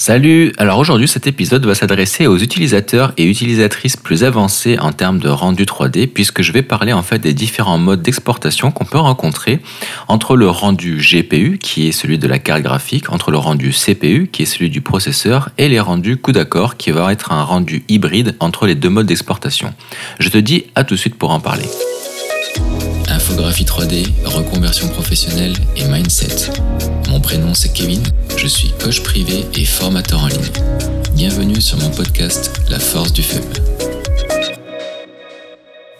Salut Alors aujourd'hui cet épisode va s'adresser aux utilisateurs et utilisatrices plus avancés en termes de rendu 3D puisque je vais parler en fait des différents modes d'exportation qu'on peut rencontrer entre le rendu GPU qui est celui de la carte graphique, entre le rendu CPU qui est celui du processeur et les rendus coup d'accord qui va être un rendu hybride entre les deux modes d'exportation. Je te dis à tout de suite pour en parler. Infographie 3D, reconversion professionnelle et mindset. Mon prénom c'est Kevin, je suis coach privé et formateur en ligne. Bienvenue sur mon podcast La force du feu.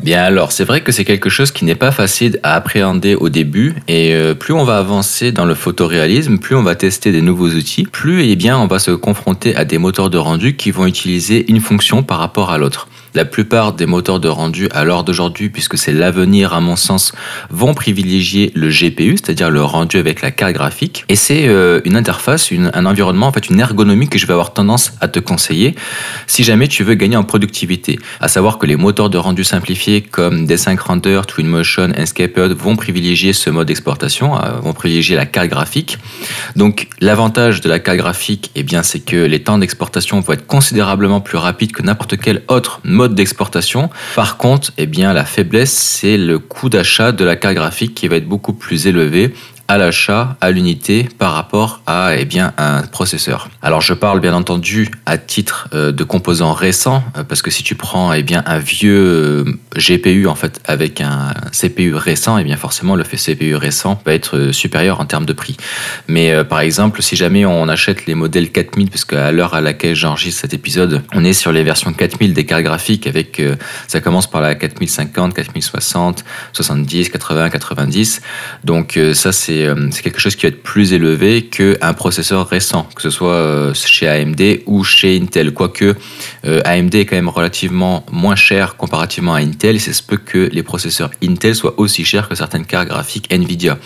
Bien alors, c'est vrai que c'est quelque chose qui n'est pas facile à appréhender au début et euh, plus on va avancer dans le photoréalisme, plus on va tester des nouveaux outils, plus eh bien on va se confronter à des moteurs de rendu qui vont utiliser une fonction par rapport à l'autre. La plupart des moteurs de rendu à l'heure d'aujourd'hui, puisque c'est l'avenir à mon sens, vont privilégier le GPU, c'est-à-dire le rendu avec la carte graphique. Et c'est euh, une interface, un environnement, en fait une ergonomie que je vais avoir tendance à te conseiller si jamais tu veux gagner en productivité. À savoir que les moteurs de rendu simplifiés comme Desync Render, Twinmotion, Enscape vont privilégier ce mode d'exportation, euh, vont privilégier la carte graphique. Donc l'avantage de la carte graphique, eh bien, c'est que les temps d'exportation vont être considérablement plus rapides que n'importe quel autre mode d'exportation. Par contre, eh bien, la faiblesse, c'est le coût d'achat de la carte graphique qui va être beaucoup plus élevé à l'achat, à l'unité, par rapport à eh bien, un processeur. Alors je parle bien entendu à titre euh, de composants récents, euh, parce que si tu prends eh bien, un vieux euh, GPU en fait, avec un CPU récent, eh bien forcément le fait CPU récent va être supérieur en termes de prix. Mais par exemple, si jamais on achète les modèles 4000, puisque à l'heure à laquelle j'enregistre cet épisode, on est sur les versions 4000 des cartes graphiques, avec ça commence par la 4050, 4060, 70, 80, 90. Donc ça c'est c'est quelque chose qui va être plus élevé qu'un processeur récent, que ce soit euh, chez AMD ou chez Intel. Quoique euh, AMD est quand même relativement moins cher comparativement à Intel, c'est ce peut que les processeurs Intel soient aussi chers que certaines cartes graphiques Nvidia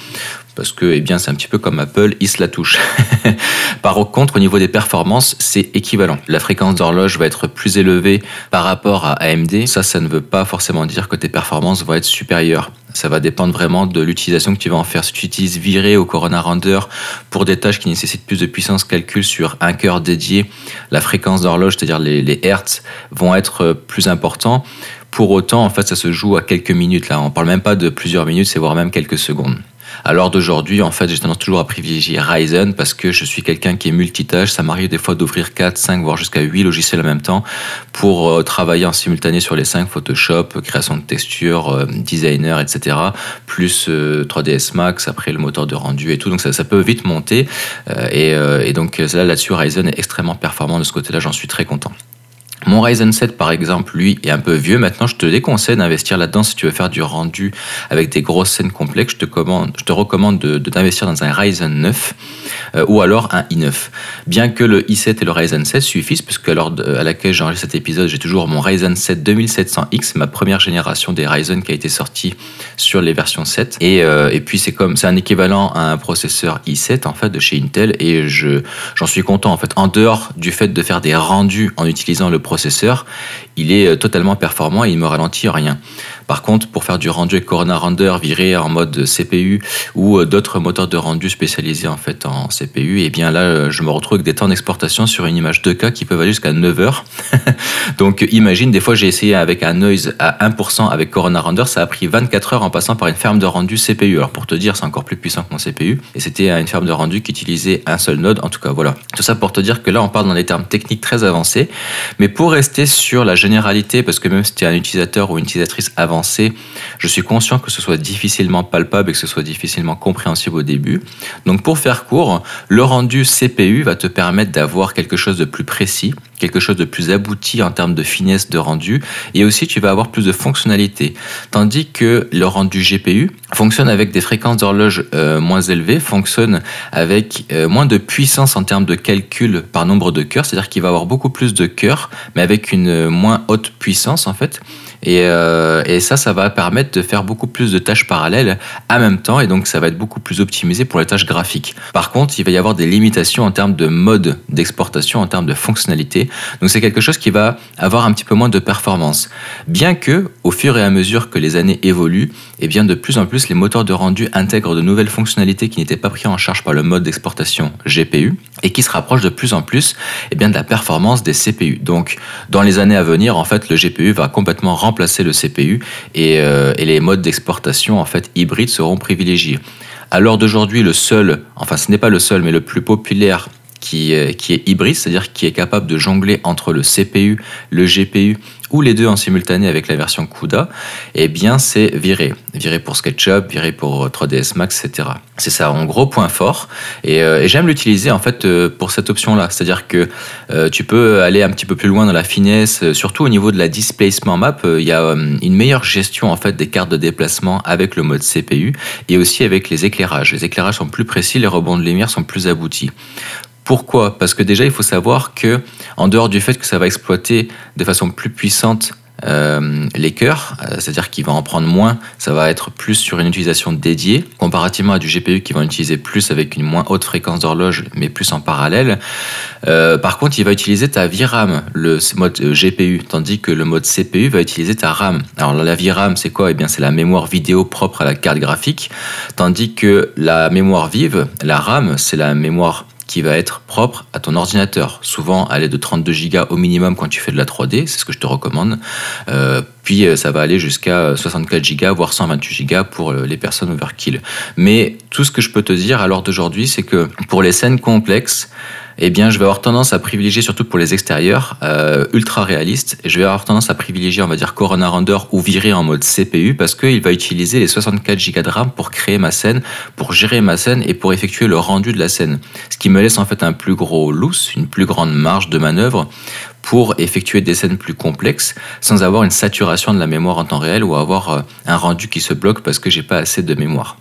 parce que eh bien c'est un petit peu comme Apple, ils se la touchent. par contre, au niveau des performances, c'est équivalent. La fréquence d'horloge va être plus élevée par rapport à AMD. Ça, ça ne veut pas forcément dire que tes performances vont être supérieures. Ça va dépendre vraiment de l'utilisation que tu vas en faire. Si tu utilises Viré ou Corona Render pour des tâches qui nécessitent plus de puissance calcul sur un cœur dédié, la fréquence d'horloge, c'est-à-dire les, hertz, vont être plus importants. Pour autant, en fait, ça se joue à quelques minutes. Là, on parle même pas de plusieurs minutes, c'est voire même quelques secondes. L'heure d'aujourd'hui, en fait, j'ai tendance toujours à privilégier Ryzen parce que je suis quelqu'un qui est multitâche. Ça m'arrive des fois d'ouvrir 4, 5, voire jusqu'à 8 logiciels en même temps pour euh, travailler en simultané sur les 5 Photoshop, création de textures, euh, designer, etc. Plus 3ds euh, Max, après le moteur de rendu et tout. Donc ça, peut vite monter. et, et donc là, là-dessus, Ryzen est extrêmement performant de ce côté-là. J'en suis très content. Mon Ryzen 7, par exemple, lui, est un peu vieux. Maintenant, je te déconseille d'investir là-dedans si tu veux faire du rendu avec des grosses scènes complexes. Je te, recommande de, dans un Ryzen 9 euh, ou alors un i9. Bien que le i7 et le Ryzen 7 suffisent, puisque à l'heure à laquelle j'enregistre cet épisode, j'ai toujours mon Ryzen 7 2700X, ma première génération des Ryzen qui a été sortie sur les versions 7. Et, euh, et puis, c'est comme c'est un équivalent à un processeur i7 en fait de chez Intel, et je j'en suis content en fait. En dehors du fait de faire des rendus en utilisant le il est euh, totalement performant et il me ralentit rien. Par contre, pour faire du rendu avec Corona Render viré en mode CPU ou euh, d'autres moteurs de rendu spécialisés en fait en CPU, et eh bien là, euh, je me retrouve avec des temps d'exportation sur une image 2K qui peuvent aller jusqu'à 9 heures. Donc imagine, des fois j'ai essayé avec un noise à 1% avec Corona Render, ça a pris 24 heures en passant par une ferme de rendu CPU. Alors pour te dire, c'est encore plus puissant que mon CPU. Et c'était une ferme de rendu qui utilisait un seul node. En tout cas, voilà. Tout ça pour te dire que là, on parle dans des termes techniques très avancés. Mais pour rester sur la généralité, parce que même si tu es un utilisateur ou une utilisatrice avancée, je suis conscient que ce soit difficilement palpable et que ce soit difficilement compréhensible au début. Donc pour faire court, le rendu CPU va te permettre d'avoir quelque chose de plus précis, quelque chose de plus abouti en termes de finesse de rendu, et aussi tu vas avoir plus de fonctionnalités. Tandis que le rendu GPU fonctionne avec des fréquences d'horloge euh, moins élevées, fonctionne avec euh, moins de puissance en termes de calcul par nombre de cœurs, c'est-à-dire qu'il va avoir beaucoup plus de cœurs mais avec une moins haute puissance en fait. Et, euh, et, ça, ça va permettre de faire beaucoup plus de tâches parallèles en même temps, et donc ça va être beaucoup plus optimisé pour les tâches graphiques. Par contre, il va y avoir des limitations en termes de mode d'exportation, en termes de fonctionnalité, Donc c'est quelque chose qui va avoir un petit peu moins de performance. Bien que, au fur et à mesure que les années évoluent, bien de plus en plus les moteurs de rendu intègrent de nouvelles fonctionnalités qui n'étaient pas prises en charge par le mode d'exportation GPU et qui se rapprochent de plus en plus eh bien, de la performance des CPU. Donc dans les années à venir, en fait, le GPU va complètement remplacer le CPU et, euh, et les modes d'exportation en fait hybrides seront privilégiés. À l'heure d'aujourd'hui, le seul, enfin ce n'est pas le seul, mais le plus populaire qui, qui est hybride, c'est-à-dire qui est capable de jongler entre le CPU, le GPU ou les deux en simultané avec la version CUDA, eh bien c'est viré. Viré pour SketchUp, viré pour 3ds Max, etc. C'est ça en gros point fort. Et, euh, j'aime l'utiliser en fait euh, pour cette option-là. C'est-à-dire que euh, tu peux aller un petit peu plus loin dans la finesse, surtout au niveau de la displacement map. Il y a une meilleure gestion en fait des cartes de déplacement avec le mode CPU et aussi avec les éclairages. Les éclairages sont plus précis, les rebonds de lumière sont plus aboutis. Pourquoi? Parce que déjà, il faut savoir que, en dehors du fait que ça va exploiter de façon plus puissante euh, les cœurs, euh, c'est-à-dire qu'il va en prendre moins, ça va être plus sur une utilisation dédiée, comparativement à du GPU qui va en utiliser plus avec une moins haute fréquence d'horloge, mais plus en parallèle. Euh, par contre, il va utiliser ta VRAM, le mode GPU, tandis que le mode CPU va utiliser ta RAM. Alors la VRAM, c'est quoi? Eh bien, c'est la mémoire vidéo propre à la carte graphique, tandis que la mémoire vive, la RAM, c'est la mémoire qui va être propre à ton ordinateur. Souvent, elle est de 32 Go au minimum quand tu fais de la 3D, c'est ce que je te recommande. Euh, puis euh, ça va aller jusqu'à 64 Go, voire 128 Go pour euh, les personnes overkill. Mais tout ce que je peux te dire à l'heure d'aujourd'hui, c'est que pour les scènes complexes, eh bien, je vais avoir tendance à privilégier, surtout pour les extérieurs, euh, ultra réalistes. Je vais avoir tendance à privilégier, on va dire, Corona Render ou virer en mode CPU parce qu'il va utiliser les 64 Go de RAM pour créer ma scène, pour gérer ma scène et pour effectuer le rendu de la scène. Ce qui me laisse en fait un plus gros loose, une plus grande marge de manœuvre pour effectuer des scènes plus complexes sans avoir une saturation de la mémoire en temps réel ou avoir euh, un rendu qui se bloque parce que j'ai pas assez de mémoire.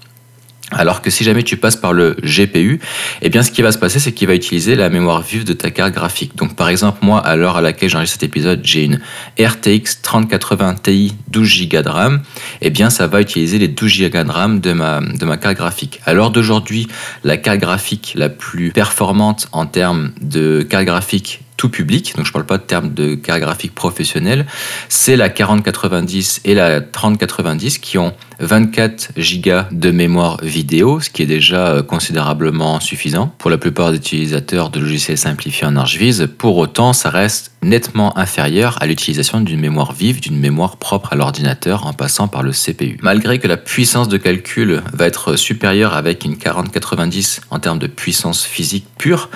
Alors que si jamais tu passes par le GPU, eh bien ce qui va se passer, c'est qu'il va utiliser la mémoire vive de ta carte graphique. Donc par exemple, moi, à l'heure à laquelle j'enregistre cet épisode, j'ai une RTX 3080 Ti 12 Go de RAM. Eh bien, ça va utiliser les 12 Go de RAM de ma, de ma carte graphique. À l'heure d'aujourd'hui, la carte graphique la plus performante en termes de carte graphique tout public, donc je ne parle pas de termes de carte graphique professionnelle, c'est la 4090 et la 3090 qui ont 24 Go de mémoire vidéo, ce qui est déjà euh, considérablement suffisant pour la plupart des utilisateurs de logiciels simplifiés en ArchViz. Pour autant, ça reste nettement inférieur à l'utilisation d'une mémoire vive, d'une mémoire propre à l'ordinateur en passant par le CPU. Malgré que la puissance de calcul va être supérieure avec une 4090 en termes de puissance physique pure,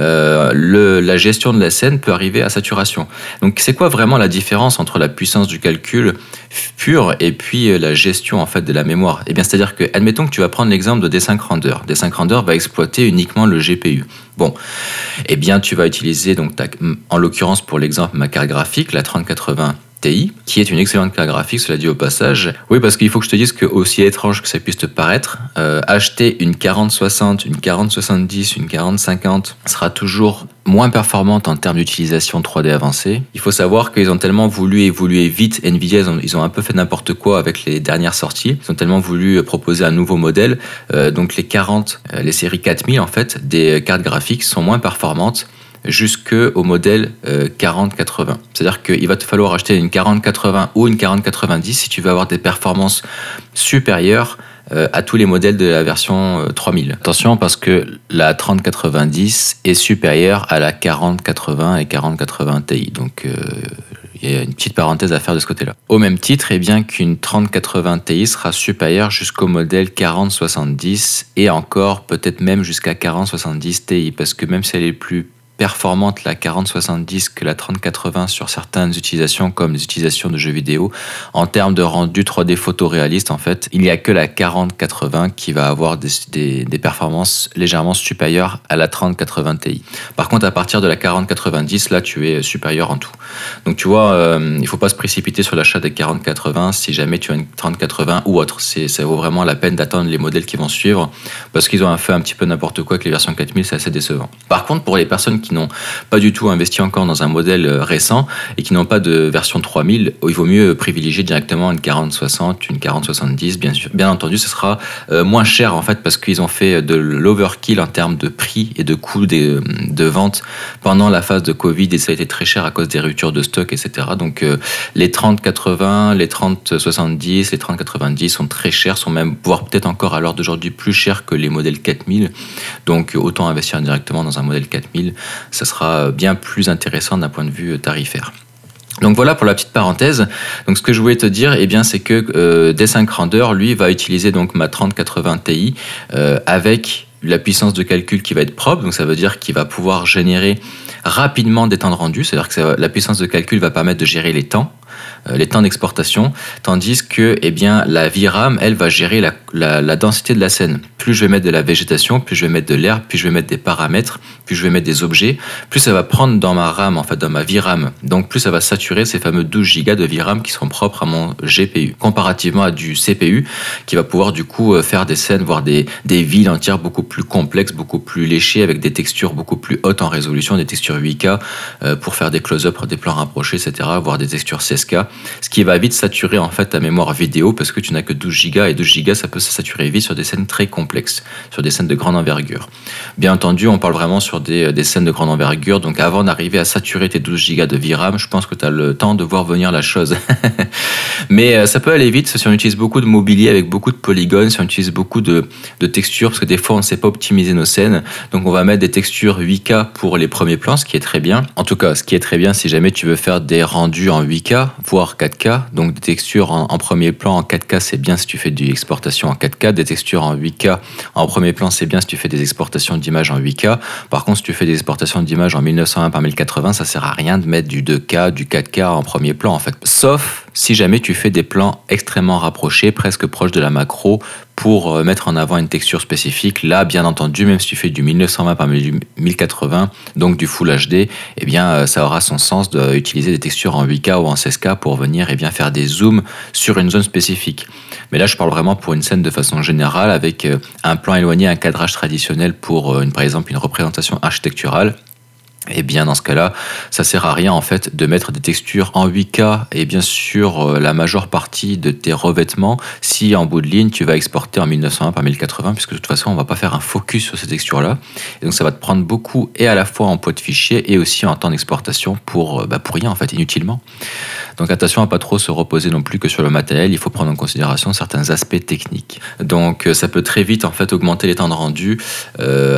euh, la gestion de la scène peut arriver à saturation. Donc c'est quoi vraiment la différence entre la puissance du calcul pur et puis euh, la gestion en fait de la mémoire Eh bien c'est-à-dire que admettons que tu vas prendre l'exemple de D5 Render. D5 Render va exploiter uniquement le GPU. Bon, eh bien tu vas utiliser donc en l'occurrence pour l'exemple ma carte graphique la 3080 TI, qui est une excellente carte graphique, cela dit au passage. Oui, parce qu'il faut que je te dise que, aussi étrange que ça puisse te paraître, euh, acheter une 4060, une 4070, une 4050 sera toujours moins performante en termes d'utilisation 3D avancée. Il faut savoir qu'ils ont tellement voulu évoluer vite, Nvidia, ils ont, un peu fait n'importe quoi avec les dernières sorties. Ils ont tellement voulu proposer un nouveau modèle. Euh, donc les 40, euh, les séries 4000 en fait, des cartes graphiques sont moins performantes jusqu'au modèle 4080. Euh, C'est-à-dire qu'il va te falloir acheter une 4080 ou une 4090 si tu veux avoir des performances supérieures euh, à tous les modèles de la version 3000. Euh, Attention parce que la 3090 est supérieure à la 4080 et 4080 Ti. Donc il y a une petite parenthèse à faire de ce côté-là. Au même titre, eh bien qu'une 3080 Ti sera supérieure jusqu'au modèle 4070 et encore peut-être même jusqu'à 4070 Ti parce que même si elle est plus performante la 4070 que la 3080 sur certaines utilisations comme les utilisations de jeux vidéo. En termes de rendu 3D photoréaliste, en fait, il n'y a que la 4080 qui va avoir des, des, performances légèrement supérieures à la 3080 Ti. Par contre, à partir de la 4090, là, tu es supérieur en tout. Donc, tu vois, euh, il faut pas se précipiter sur l'achat des 4080 si jamais tu as une 3080 ou autre. Ça vaut vraiment la peine d'attendre les modèles qui vont suivre parce qu'ils ont fait un petit peu n'importe quoi avec les versions 4000, c'est assez décevant. Par contre, pour les personnes qui qui n'ont pas du tout investi encore dans un modèle récent et qui n'ont pas de version 3000, il vaut mieux privilégier directement une 4060, une 4070. Bien, sûr, bien entendu, ce sera moins cher en fait parce qu'ils ont fait de l'overkill en termes de prix et de coûts de, de vente pendant la phase de Covid et ça a été très cher à cause des ruptures de stock, etc. Donc les 3080, les 3070, les 3090 sont très chers, sont même, voire peut-être encore à l'heure d'aujourd'hui, plus chers que les modèles 4000. Donc autant investir directement dans un modèle 4000, ça sera bien plus intéressant d'un point de vue tarifaire. Donc voilà pour la petite parenthèse. Donc ce que je voulais te dire, eh bien, c'est que euh, D5 Render, lui, va utiliser donc ma 3080 Ti euh, avec la puissance de calcul qui va être propre. Donc ça veut dire qu'il va pouvoir générer rapidement des temps de rendu. C'est-à-dire que la puissance de calcul va permettre de gérer les temps les temps d'exportation, tandis que eh bien, la VRAM, elle, va gérer la, densité de la scène. Plus je vais mettre de la végétation, plus je vais mettre de l'air, plus je vais mettre des paramètres, plus je vais mettre des objets, plus ça va prendre dans ma RAM, en fait, dans ma VRAM. Donc plus ça va saturer ces fameux 12 Go de VRAM qui seront propres à mon GPU, comparativement à du CPU qui va pouvoir du coup euh, faire des scènes, voire des, des villes entières beaucoup plus complexes, beaucoup plus léchées, avec des textures beaucoup plus hautes en résolution, des textures 8K euh, pour faire des close-up, des plans rapprochés, etc., voire des textures 16K ce qui va vite saturer en fait ta mémoire vidéo parce que tu n'as que 12 Go et 12 Go ça peut se saturer vite sur des scènes très complexes, sur des scènes de grande envergure. Bien entendu, on parle vraiment sur des, des scènes de grande envergure, donc avant d'arriver à saturer tes 12 Go de VRAM, je pense que tu as le temps de voir venir la chose. Mais euh, ça peut aller vite si on utilise beaucoup de mobilier avec beaucoup de polygones, si on utilise beaucoup de, de textures, parce que des fois on ne sait pas optimiser nos scènes, donc on va mettre des textures 8K pour les premiers plans, ce qui est très bien. En tout cas, ce qui est très bien si jamais tu veux faire des rendus en 8K, voire 4K, donc des textures en, premier plan en 4K, c'est bien si tu fais des exportations en 4K, des textures en 8K en premier plan, c'est bien si tu fais des exportations d'images en 8K. Par contre, si tu fais des exportations d'images en 1920 par 1080, ça sert à rien de mettre du 2K, du 4K en premier plan en fait. Sauf si jamais tu fais des plans extrêmement rapprochés, presque proches de la macro, pour euh, mettre en avant une texture spécifique. Là, bien entendu, même si tu fais du 1920 par 1080, donc du Full HD, eh bien, euh, ça aura son sens d'utiliser des textures en 8K ou en 16K pour venir eh bien, faire des zooms sur une zone spécifique. Mais là, je parle vraiment pour une scène de façon générale, avec euh, un plan éloigné, un cadrage traditionnel pour, une, par exemple, une représentation architecturale eh bien dans ce cas-là, ça sert à rien en fait de mettre des textures en 8K et bien sûr euh, la majeure partie de tes revêtements si en bout de ligne tu vas exporter en 1920 par 1080 puisque de toute façon on va pas faire un focus sur ces textures-là et donc ça va te prendre beaucoup et à la fois en poids de fichier et aussi en temps d'exportation pour, euh, bah, pour rien en fait inutilement. Donc attention à pas trop se reposer non plus que sur le matériel, il faut prendre en considération certains aspects techniques. Donc euh, ça peut très vite en fait augmenter les temps de rendu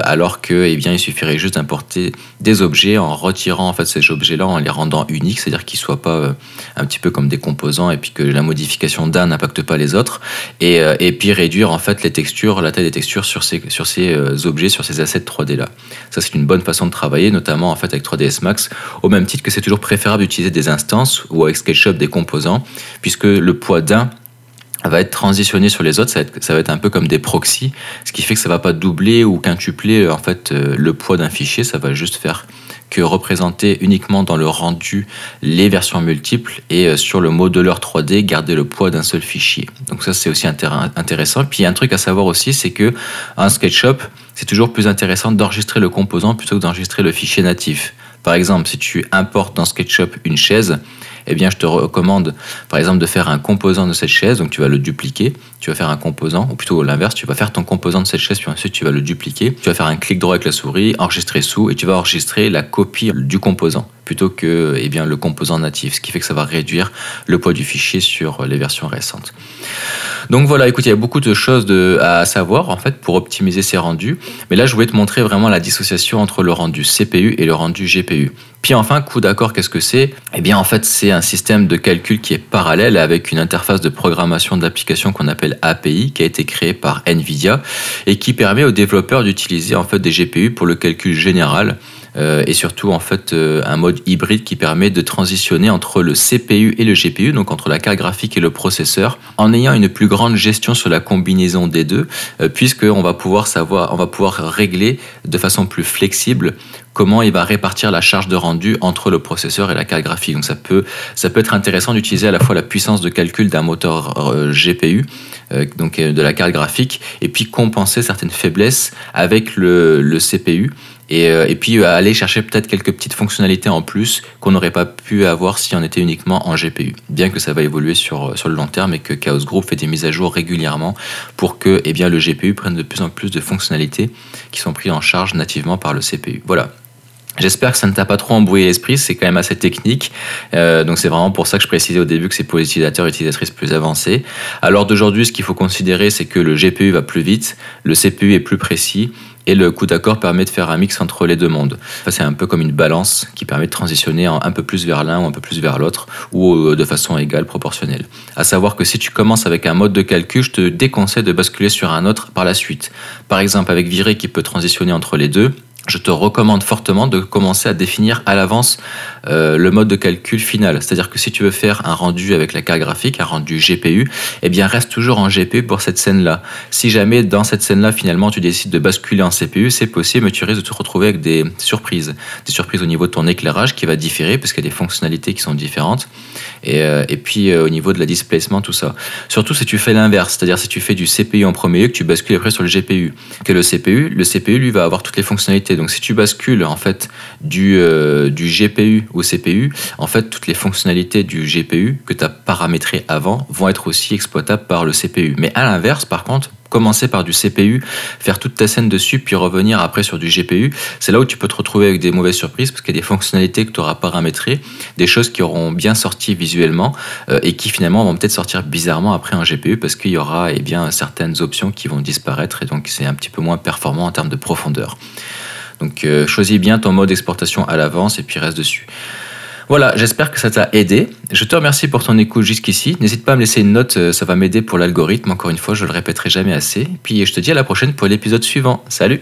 alors que eh bien il suffirait juste d'importer des objets en retirant en fait ces objets-là, en les rendant uniques, c'est-à-dire qu'ils soient pas euh, un petit peu comme des composants et puis que la modification d'un n'impacte pas les autres, et, euh, et, puis réduire en fait les textures, la taille des textures sur ces, sur ces euh, objets, sur ces assets 3D là. Ça c'est une bonne façon de travailler, notamment en fait avec 3ds Max, au même titre que c'est toujours préférable d'utiliser des instances ou avec SketchUp des composants, puisque le poids d'un va être transitionné sur les autres, ça va, être, ça va être un peu comme des proxys, ce qui fait que ça va pas doubler ou quintupler en fait le poids d'un fichier, ça va juste faire que représenter uniquement dans le rendu les versions multiples et euh, sur le modeleur 3D garder le poids d'un seul fichier. Donc ça c'est aussi intéressant. Puis il y a un truc à savoir aussi, c'est que en SketchUp, c'est toujours plus intéressant d'enregistrer le composant plutôt que d'enregistrer le fichier natif. Par exemple, si tu importes dans SketchUp une chaise, eh bien, je te recommande, par exemple, de faire un composant de cette chaise. Donc, tu vas le dupliquer. Tu vas faire un composant, ou plutôt l'inverse, tu vas faire ton composant de cette chaise, puis ensuite tu vas le dupliquer. Tu vas faire un clic droit avec la souris, enregistrer sous, et tu vas enregistrer la copie du composant plutôt que eh bien, le composant natif, ce qui fait que ça va réduire le poids du fichier sur les versions récentes. Donc voilà, écoute, il y a beaucoup de choses à savoir en fait pour optimiser ces rendus. Mais là, je voulais te montrer vraiment la dissociation entre le rendu CPU et le rendu GPU. Puis enfin, coup d'accord, qu'est-ce que c'est? Eh bien, en fait, c'est un système de calcul qui est parallèle avec une interface de programmation d'application qu'on appelle API, qui a été créée par Nvidia et qui permet aux développeurs d'utiliser en fait des GPU pour le calcul général euh, et surtout en fait euh, un mode hybride qui permet de transitionner entre le CPU et le GPU, donc entre la carte graphique et le processeur, en ayant une plus grande gestion sur la combinaison des deux, euh, puisqu'on va pouvoir savoir, on va pouvoir régler de façon plus flexible comment il va répartir la charge de rendu entre le processeur et la carte graphique. Donc ça peut, ça peut être intéressant d'utiliser à la fois la puissance de calcul d'un moteur GPU, donc de la carte graphique, et puis compenser certaines faiblesses avec le CPU Et, euh, et puis aller chercher peut-être quelques petites fonctionnalités en plus qu'on n'aurait pas pu avoir si on était uniquement en GPU. Bien que ça va évoluer sur, sur le long terme et que Chaos Group fait des mises à jour régulièrement pour que eh bien, le GPU prenne de plus en plus de fonctionnalités qui sont prises en charge nativement par le CPU. Voilà, J'espère que ça ne t'a pas trop embrouillé l'esprit, c'est quand même assez technique. Euh, donc c'est vraiment pour ça que je précisais au début que c'est pour les utilisateurs et utilisatrices plus avancés. Alors d'aujourd'hui, ce qu'il faut considérer, c'est que le GPU va plus vite, le CPU est plus précis et le coup d'accord permet de faire un mix entre les deux mondes. c'est un peu comme une balance qui permet de transitionner un peu plus vers l'un ou un peu plus vers l'autre ou euh, de façon égale, proportionnelle. À savoir que si tu commences avec un mode de calcul, je te déconseille de basculer sur un autre par la suite. Par exemple avec Viré qui peut transitionner entre les deux, je te recommande fortement de commencer à définir à l'avance euh, le mode de calcul final. C'est-à-dire que si tu veux faire un rendu avec la carte graphique, un rendu GPU, eh bien reste toujours en GPU pour cette scène-là. Si jamais dans cette scène-là, finalement, tu décides de basculer en CPU, c'est possible, mais tu risques de te retrouver avec des surprises. Des surprises au niveau de ton éclairage qui va différer parce qu'il y a des fonctionnalités qui sont différentes. Et, euh, puis euh, au niveau de la displacement, tout ça. Surtout si tu fais l'inverse, c'est-à-dire si tu fais du CPU en premier que tu bascules après sur le GPU. Que le CPU, le CPU lui va avoir toutes les fonctionnalités donc si tu bascules en fait du, euh, GPU au CPU, en fait toutes les fonctionnalités du GPU que tu as paramétré avant vont être aussi exploitables par le CPU. Mais à l'inverse, par contre, commencer par du CPU, faire toute ta scène dessus, puis revenir après sur du GPU, c'est là où tu peux te retrouver avec des mauvaises surprises parce qu'il y a des fonctionnalités que tu auras paramétrées, des choses qui auront bien sorti visuellement euh, et qui finalement vont peut-être sortir bizarrement après un GPU parce qu'il y aura eh bien, certaines options qui vont disparaître et donc c'est un petit peu moins performant en termes de profondeur. Donc euh, choisis bien ton mode d'exportation à l'avance et puis reste dessus. Voilà, j'espère que ça t'a aidé. Je te remercie pour ton écoute jusqu'ici. N'hésite pas à me laisser une note, euh, ça va m'aider pour l'algorithme. Encore une fois, je le répéterai jamais assez. Puis je te dis à la prochaine pour l'épisode suivant. Salut